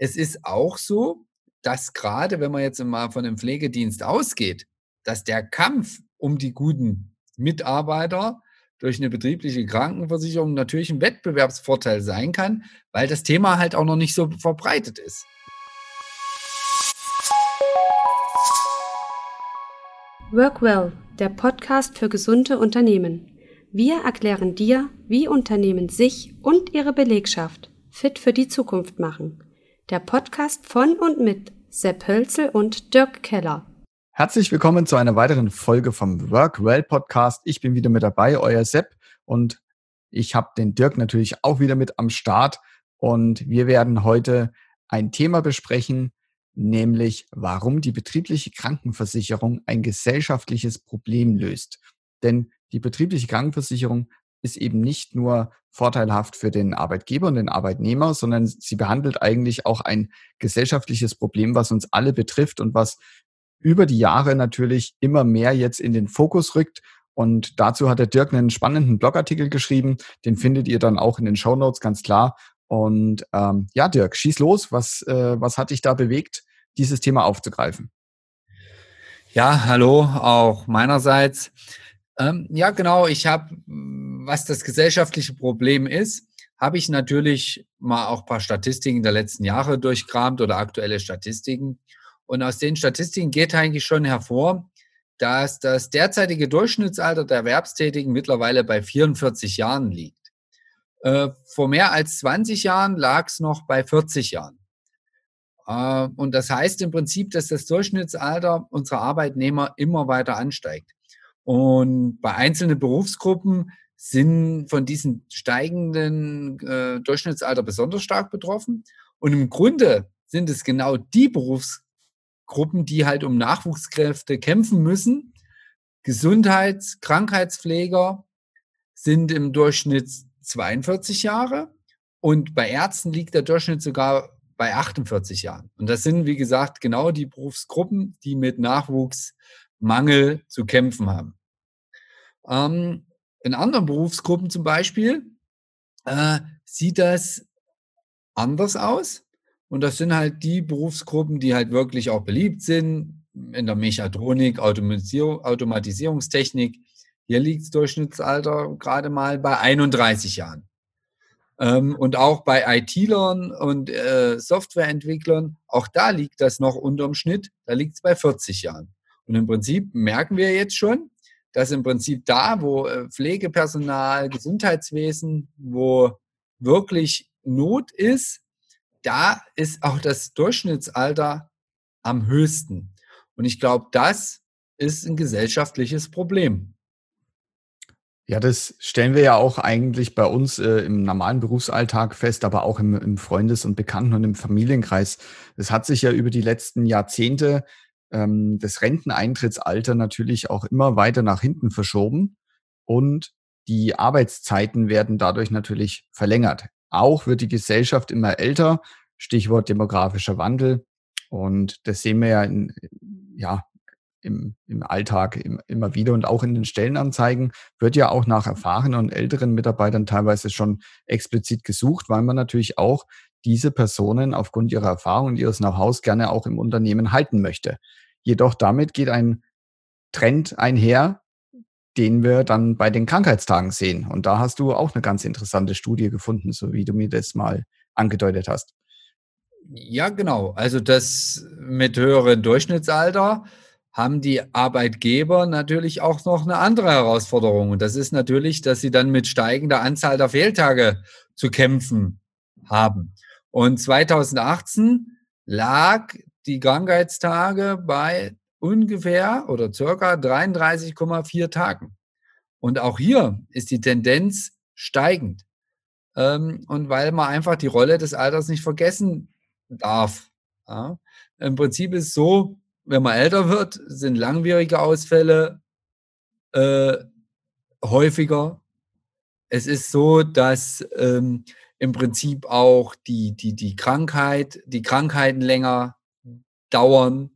es ist auch so, dass gerade wenn man jetzt mal von einem Pflegedienst ausgeht, dass der Kampf um die guten Mitarbeiter durch eine betriebliche Krankenversicherung natürlich ein Wettbewerbsvorteil sein kann, weil das Thema halt auch noch nicht so verbreitet ist. Workwell, der Podcast für gesunde Unternehmen. Wir erklären dir, wie Unternehmen sich und ihre Belegschaft fit für die Zukunft machen. Der Podcast von und mit Sepp Hölzel und Dirk Keller. Herzlich willkommen zu einer weiteren Folge vom Workwell Podcast. Ich bin wieder mit dabei, euer Sepp, und ich habe den Dirk natürlich auch wieder mit am Start. Und wir werden heute ein Thema besprechen, nämlich warum die betriebliche Krankenversicherung ein gesellschaftliches Problem löst. Denn die betriebliche Krankenversicherung ist eben nicht nur vorteilhaft für den Arbeitgeber und den Arbeitnehmer, sondern sie behandelt eigentlich auch ein gesellschaftliches Problem, was uns alle betrifft und was über die Jahre natürlich immer mehr jetzt in den Fokus rückt. Und dazu hat der Dirk einen spannenden Blogartikel geschrieben. Den findet ihr dann auch in den Show Notes ganz klar. Und ähm, ja, Dirk, schieß los. Was, äh, was hat dich da bewegt, dieses Thema aufzugreifen? Ja, hallo, auch meinerseits. Ähm, ja, genau. Ich habe was das gesellschaftliche Problem ist, habe ich natürlich mal auch ein paar Statistiken der letzten Jahre durchkramt oder aktuelle Statistiken. Und aus den Statistiken geht eigentlich schon hervor, dass das derzeitige Durchschnittsalter der Erwerbstätigen mittlerweile bei 44 Jahren liegt. Äh, vor mehr als 20 Jahren lag es noch bei 40 Jahren. Äh, und das heißt im Prinzip, dass das Durchschnittsalter unserer Arbeitnehmer immer weiter ansteigt. Und bei einzelnen Berufsgruppen sind von diesem steigenden äh, Durchschnittsalter besonders stark betroffen. Und im Grunde sind es genau die Berufsgruppen, die halt um Nachwuchskräfte kämpfen müssen. Gesundheits-, Krankheitspfleger sind im Durchschnitt 42 Jahre und bei Ärzten liegt der Durchschnitt sogar bei 48 Jahren. Und das sind, wie gesagt, genau die Berufsgruppen, die mit Nachwuchsmangel zu kämpfen haben. Ähm, in anderen Berufsgruppen zum Beispiel äh, sieht das anders aus. Und das sind halt die Berufsgruppen, die halt wirklich auch beliebt sind in der Mechatronik, Automatisierung, Automatisierungstechnik. Hier liegt das Durchschnittsalter gerade mal bei 31 Jahren. Ähm, und auch bei IT-Lern und äh, Softwareentwicklern, auch da liegt das noch unterm Schnitt, da liegt es bei 40 Jahren. Und im Prinzip merken wir jetzt schon, dass im Prinzip da, wo äh, Pflegepersonal, Gesundheitswesen, wo wirklich Not ist, da ist auch das Durchschnittsalter am höchsten. Und ich glaube, das ist ein gesellschaftliches Problem. Ja, das stellen wir ja auch eigentlich bei uns äh, im normalen Berufsalltag fest, aber auch im, im Freundes- und Bekannten- und im Familienkreis. Es hat sich ja über die letzten Jahrzehnte ähm, das Renteneintrittsalter natürlich auch immer weiter nach hinten verschoben und die Arbeitszeiten werden dadurch natürlich verlängert. Auch wird die Gesellschaft immer älter, Stichwort demografischer Wandel. Und das sehen wir ja, in, ja im, im Alltag im, immer wieder und auch in den Stellenanzeigen wird ja auch nach erfahrenen und älteren Mitarbeitern teilweise schon explizit gesucht, weil man natürlich auch diese Personen aufgrund ihrer Erfahrung und ihres Know-hows gerne auch im Unternehmen halten möchte. Jedoch damit geht ein Trend einher, den wir dann bei den Krankheitstagen sehen. Und da hast du auch eine ganz interessante Studie gefunden, so wie du mir das mal angedeutet hast. Ja, genau. Also das mit höherem Durchschnittsalter haben die Arbeitgeber natürlich auch noch eine andere Herausforderung. Und das ist natürlich, dass sie dann mit steigender Anzahl der Fehltage zu kämpfen haben. Und 2018 lag die Krankheitstage bei ungefähr oder circa 33,4 Tagen. Und auch hier ist die Tendenz steigend. Ähm, und weil man einfach die Rolle des Alters nicht vergessen darf. Ja. Im Prinzip ist es so, wenn man älter wird, sind langwierige Ausfälle äh, häufiger. Es ist so, dass ähm, im Prinzip auch die, die, die Krankheit, die Krankheiten länger dauern.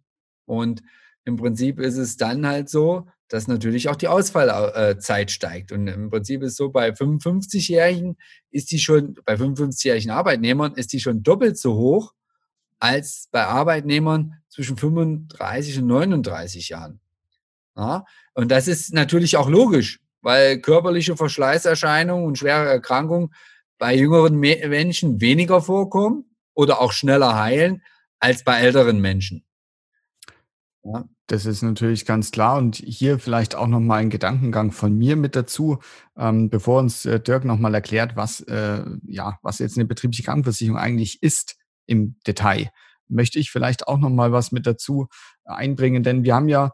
Und im Prinzip ist es dann halt so, dass natürlich auch die Ausfallzeit steigt. Und im Prinzip ist so, bei 55-Jährigen ist die schon, bei 55-jährigen Arbeitnehmern ist die schon doppelt so hoch als bei Arbeitnehmern zwischen 35 und 39 Jahren. Ja, und das ist natürlich auch logisch, weil körperliche Verschleißerscheinungen und schwere Erkrankungen bei jüngeren Menschen weniger vorkommen oder auch schneller heilen als bei älteren Menschen. Ja. Das ist natürlich ganz klar. Und hier vielleicht auch nochmal ein Gedankengang von mir mit dazu, ähm, bevor uns äh, Dirk nochmal erklärt, was, äh, ja, was jetzt eine betriebliche Krankenversicherung eigentlich ist im Detail, möchte ich vielleicht auch nochmal was mit dazu einbringen. Denn wir haben ja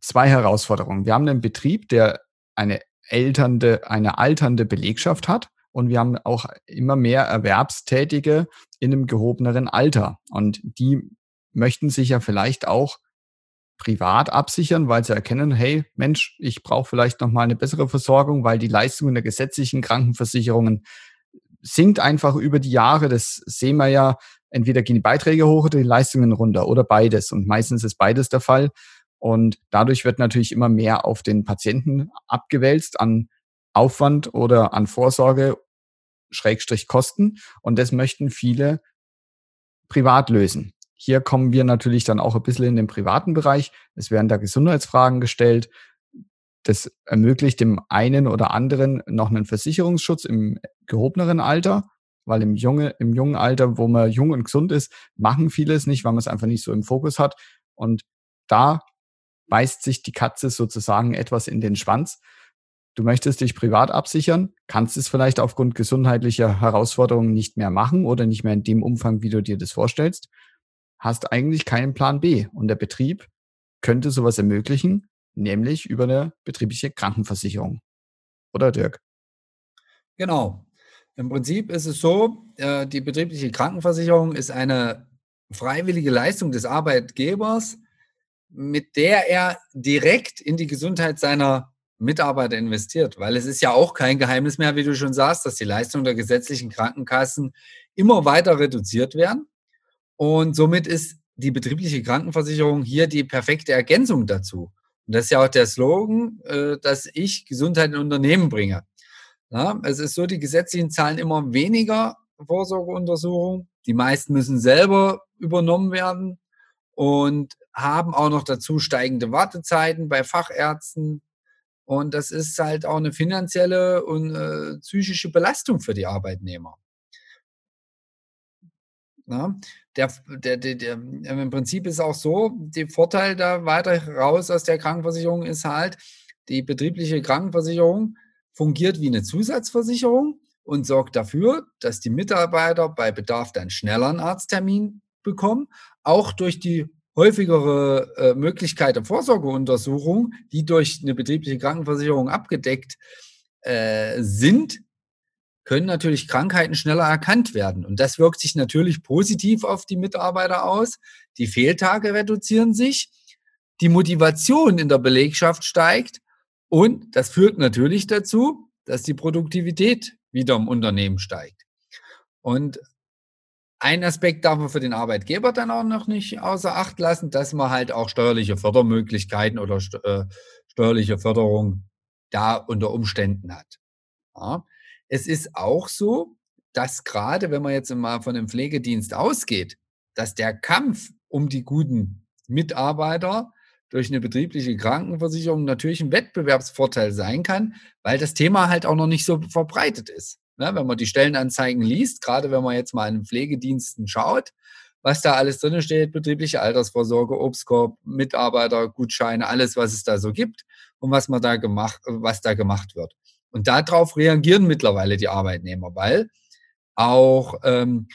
zwei Herausforderungen. Wir haben einen Betrieb, der eine elternde, eine alternde Belegschaft hat. Und wir haben auch immer mehr Erwerbstätige in einem gehobeneren Alter. Und die möchten sich ja vielleicht auch privat absichern, weil sie erkennen, hey Mensch, ich brauche vielleicht noch mal eine bessere Versorgung, weil die Leistungen der gesetzlichen Krankenversicherungen sinkt einfach über die Jahre. Das sehen wir ja. Entweder gehen die Beiträge hoch oder die Leistungen runter oder beides. Und meistens ist beides der Fall. Und dadurch wird natürlich immer mehr auf den Patienten abgewälzt an Aufwand oder an Vorsorge, Schrägstrich Kosten. Und das möchten viele privat lösen. Hier kommen wir natürlich dann auch ein bisschen in den privaten Bereich. Es werden da Gesundheitsfragen gestellt. Das ermöglicht dem einen oder anderen noch einen Versicherungsschutz im gehobeneren Alter, weil im, junge, im jungen Alter, wo man jung und gesund ist, machen viele es nicht, weil man es einfach nicht so im Fokus hat. Und da beißt sich die Katze sozusagen etwas in den Schwanz. Du möchtest dich privat absichern, kannst es vielleicht aufgrund gesundheitlicher Herausforderungen nicht mehr machen oder nicht mehr in dem Umfang, wie du dir das vorstellst hast eigentlich keinen Plan B. Und der Betrieb könnte sowas ermöglichen, nämlich über eine betriebliche Krankenversicherung. Oder Dirk? Genau. Im Prinzip ist es so, äh, die betriebliche Krankenversicherung ist eine freiwillige Leistung des Arbeitgebers, mit der er direkt in die Gesundheit seiner Mitarbeiter investiert, weil es ist ja auch kein Geheimnis mehr, wie du schon sagst, dass die Leistungen der gesetzlichen Krankenkassen immer weiter reduziert werden. Und somit ist die betriebliche Krankenversicherung hier die perfekte Ergänzung dazu. Und das ist ja auch der Slogan, äh, dass ich Gesundheit in Unternehmen bringe. Es ist so, die gesetzlichen zahlen immer weniger Vorsorgeuntersuchungen. Die meisten müssen selber übernommen werden und haben auch noch dazu steigende Wartezeiten bei Fachärzten. Und das ist halt auch eine finanzielle und äh, psychische Belastung für die Arbeitnehmer. Ja, der, der, der, der, im Prinzip ist auch so, der Vorteil da weiter raus aus der Krankenversicherung ist halt, die betriebliche Krankenversicherung fungiert wie eine Zusatzversicherung und sorgt dafür, dass die Mitarbeiter bei Bedarf dann schneller einen Arzttermin bekommen, auch durch die häufigere äh, Möglichkeit der Vorsorgeuntersuchung, die durch eine betriebliche Krankenversicherung abgedeckt äh, sind, können natürlich Krankheiten schneller erkannt werden. Und das wirkt sich natürlich positiv auf die Mitarbeiter aus. Die Fehltage reduzieren sich, die Motivation in der Belegschaft steigt und das führt natürlich dazu, dass die Produktivität wieder im Unternehmen steigt. Und ein Aspekt darf man für den Arbeitgeber dann auch noch nicht außer Acht lassen, dass man halt auch steuerliche Fördermöglichkeiten oder äh, steuerliche Förderung da unter Umständen hat. Ja. Es ist auch so, dass gerade, wenn man jetzt mal von einem Pflegedienst ausgeht, dass der Kampf um die guten Mitarbeiter durch eine betriebliche Krankenversicherung natürlich ein Wettbewerbsvorteil sein kann, weil das Thema halt auch noch nicht so verbreitet ist. Ne, wenn man die Stellenanzeigen liest, gerade wenn man jetzt mal in den Pflegediensten schaut, was da alles drin steht, betriebliche Altersvorsorge, Obstkorb, Mitarbeitergutscheine, alles, was es da so gibt und was man da gemacht, was da gemacht wird. Und darauf reagieren mittlerweile die Arbeitnehmer, weil auch ähm,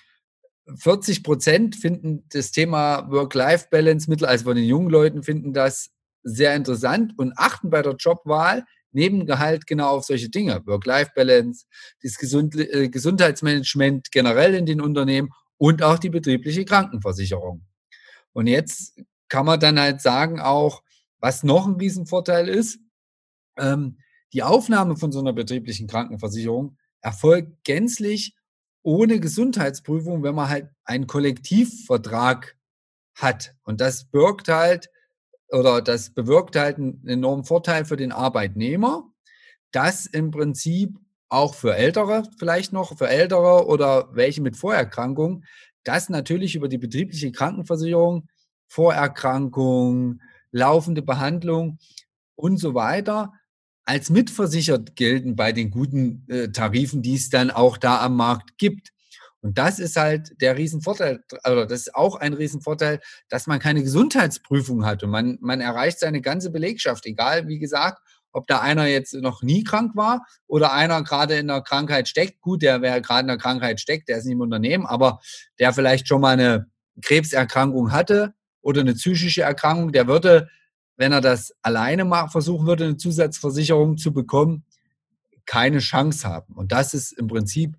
40 Prozent finden das Thema Work-Life-Balance, also von den jungen Leuten finden das sehr interessant und achten bei der Jobwahl neben Gehalt genau auf solche Dinge. Work-Life-Balance, das Gesund äh, Gesundheitsmanagement generell in den Unternehmen und auch die betriebliche Krankenversicherung. Und jetzt kann man dann halt sagen auch, was noch ein Riesenvorteil ist, ähm, die Aufnahme von so einer betrieblichen Krankenversicherung erfolgt gänzlich ohne Gesundheitsprüfung, wenn man halt einen Kollektivvertrag hat. Und das birgt halt oder das bewirkt halt einen enormen Vorteil für den Arbeitnehmer, dass im Prinzip auch für Ältere vielleicht noch, für Ältere oder welche mit Vorerkrankungen, dass natürlich über die betriebliche Krankenversicherung Vorerkrankung, laufende Behandlung und so weiter als mitversichert gelten bei den guten äh, Tarifen, die es dann auch da am Markt gibt. Und das ist halt der Riesenvorteil, also das ist auch ein Riesenvorteil, dass man keine Gesundheitsprüfung hat und man, man erreicht seine ganze Belegschaft, egal wie gesagt, ob da einer jetzt noch nie krank war oder einer gerade in der Krankheit steckt. Gut, der, wer gerade in der Krankheit steckt, der ist nicht im Unternehmen, aber der vielleicht schon mal eine Krebserkrankung hatte oder eine psychische Erkrankung, der würde, wenn er das alleine mal versuchen würde, eine Zusatzversicherung zu bekommen, keine Chance haben. Und das ist im Prinzip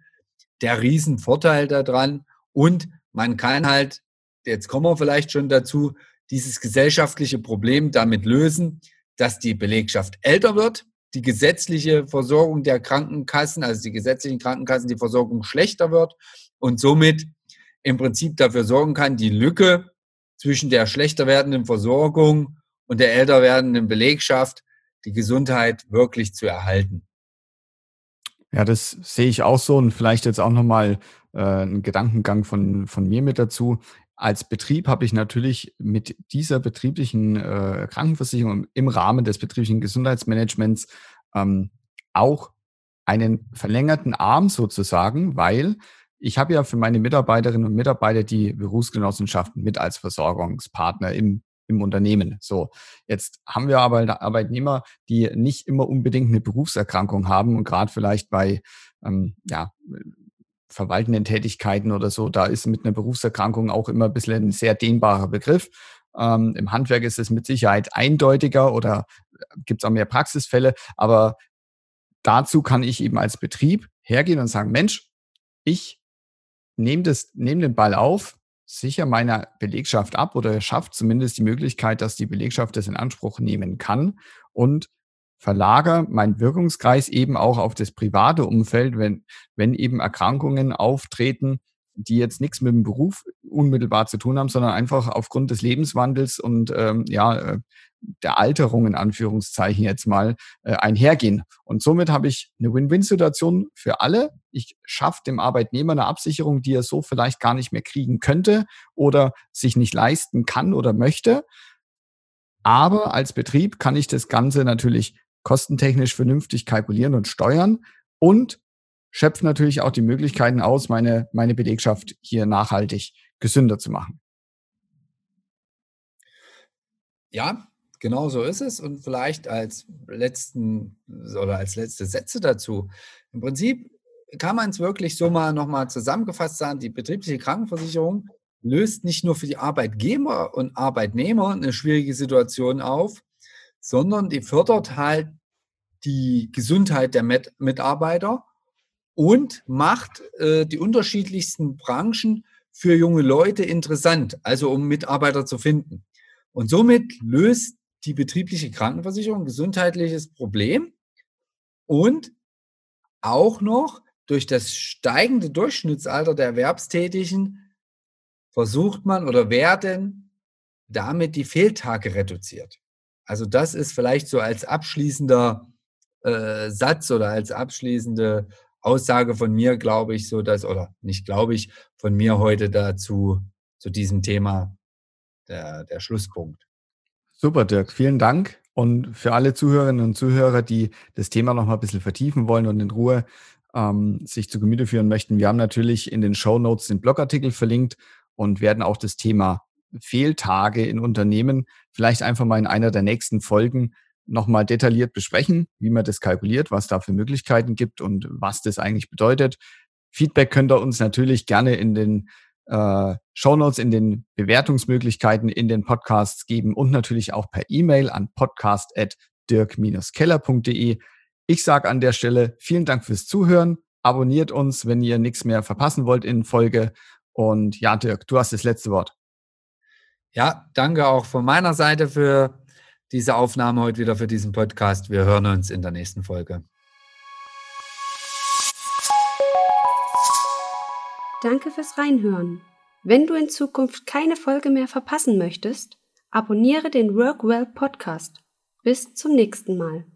der Riesenvorteil daran. Und man kann halt, jetzt kommen wir vielleicht schon dazu, dieses gesellschaftliche Problem damit lösen, dass die Belegschaft älter wird, die gesetzliche Versorgung der Krankenkassen, also die gesetzlichen Krankenkassen, die Versorgung schlechter wird und somit im Prinzip dafür sorgen kann, die Lücke zwischen der schlechter werdenden Versorgung und der älter werdenden Belegschaft, die Gesundheit wirklich zu erhalten. Ja, das sehe ich auch so und vielleicht jetzt auch nochmal äh, ein Gedankengang von, von mir mit dazu. Als Betrieb habe ich natürlich mit dieser betrieblichen äh, Krankenversicherung im Rahmen des betrieblichen Gesundheitsmanagements ähm, auch einen verlängerten Arm sozusagen, weil ich habe ja für meine Mitarbeiterinnen und Mitarbeiter die Berufsgenossenschaften mit als Versorgungspartner im, im Unternehmen. So, jetzt haben wir aber Arbeitnehmer, die nicht immer unbedingt eine Berufserkrankung haben und gerade vielleicht bei ähm, ja, verwaltenden Tätigkeiten oder so, da ist mit einer Berufserkrankung auch immer ein bisschen ein sehr dehnbarer Begriff. Ähm, Im Handwerk ist es mit Sicherheit eindeutiger oder gibt es auch mehr Praxisfälle, aber dazu kann ich eben als Betrieb hergehen und sagen, Mensch, ich nehme das, nehme den Ball auf, sicher meiner Belegschaft ab oder schafft zumindest die Möglichkeit, dass die Belegschaft das in Anspruch nehmen kann und verlagere meinen Wirkungskreis eben auch auf das private Umfeld, wenn, wenn eben Erkrankungen auftreten, die jetzt nichts mit dem Beruf unmittelbar zu tun haben, sondern einfach aufgrund des Lebenswandels und ähm, ja, äh, der Alterung in Anführungszeichen jetzt mal äh, einhergehen. Und somit habe ich eine Win-Win-Situation für alle. Ich schaffe dem Arbeitnehmer eine Absicherung, die er so vielleicht gar nicht mehr kriegen könnte oder sich nicht leisten kann oder möchte. Aber als Betrieb kann ich das Ganze natürlich kostentechnisch vernünftig kalkulieren und steuern und schöpfe natürlich auch die Möglichkeiten aus, meine, meine Belegschaft hier nachhaltig gesünder zu machen. Ja, genau so ist es. Und vielleicht als letzten oder als letzte Sätze dazu. Im Prinzip kann man es wirklich so mal nochmal zusammengefasst sagen, die betriebliche Krankenversicherung löst nicht nur für die Arbeitgeber und Arbeitnehmer eine schwierige Situation auf, sondern die fördert halt die Gesundheit der Met Mitarbeiter und macht äh, die unterschiedlichsten Branchen für junge Leute interessant, also um Mitarbeiter zu finden. Und somit löst die betriebliche Krankenversicherung gesundheitliches Problem und auch noch durch das steigende Durchschnittsalter der Erwerbstätigen versucht man oder werden damit die Fehltage reduziert. Also das ist vielleicht so als abschließender äh, Satz oder als abschließende Aussage von mir, glaube ich, so dass, oder nicht glaube ich, von mir heute dazu, zu diesem Thema der, der Schlusspunkt. Super, Dirk, vielen Dank. Und für alle Zuhörerinnen und Zuhörer, die das Thema noch mal ein bisschen vertiefen wollen und in Ruhe ähm, sich zu Gemüte führen möchten, wir haben natürlich in den Show Notes den Blogartikel verlinkt und werden auch das Thema Fehltage in Unternehmen vielleicht einfach mal in einer der nächsten Folgen nochmal detailliert besprechen, wie man das kalkuliert, was da für Möglichkeiten gibt und was das eigentlich bedeutet. Feedback könnt ihr uns natürlich gerne in den äh, Shownotes, in den Bewertungsmöglichkeiten in den Podcasts geben und natürlich auch per E-Mail an podcast.dirk-keller.de. Ich sage an der Stelle vielen Dank fürs Zuhören. Abonniert uns, wenn ihr nichts mehr verpassen wollt in Folge. Und ja, Dirk, du hast das letzte Wort. Ja, danke auch von meiner Seite für diese Aufnahme heute wieder für diesen Podcast. Wir hören uns in der nächsten Folge. Danke fürs Reinhören. Wenn du in Zukunft keine Folge mehr verpassen möchtest, abonniere den Workwell Podcast. Bis zum nächsten Mal.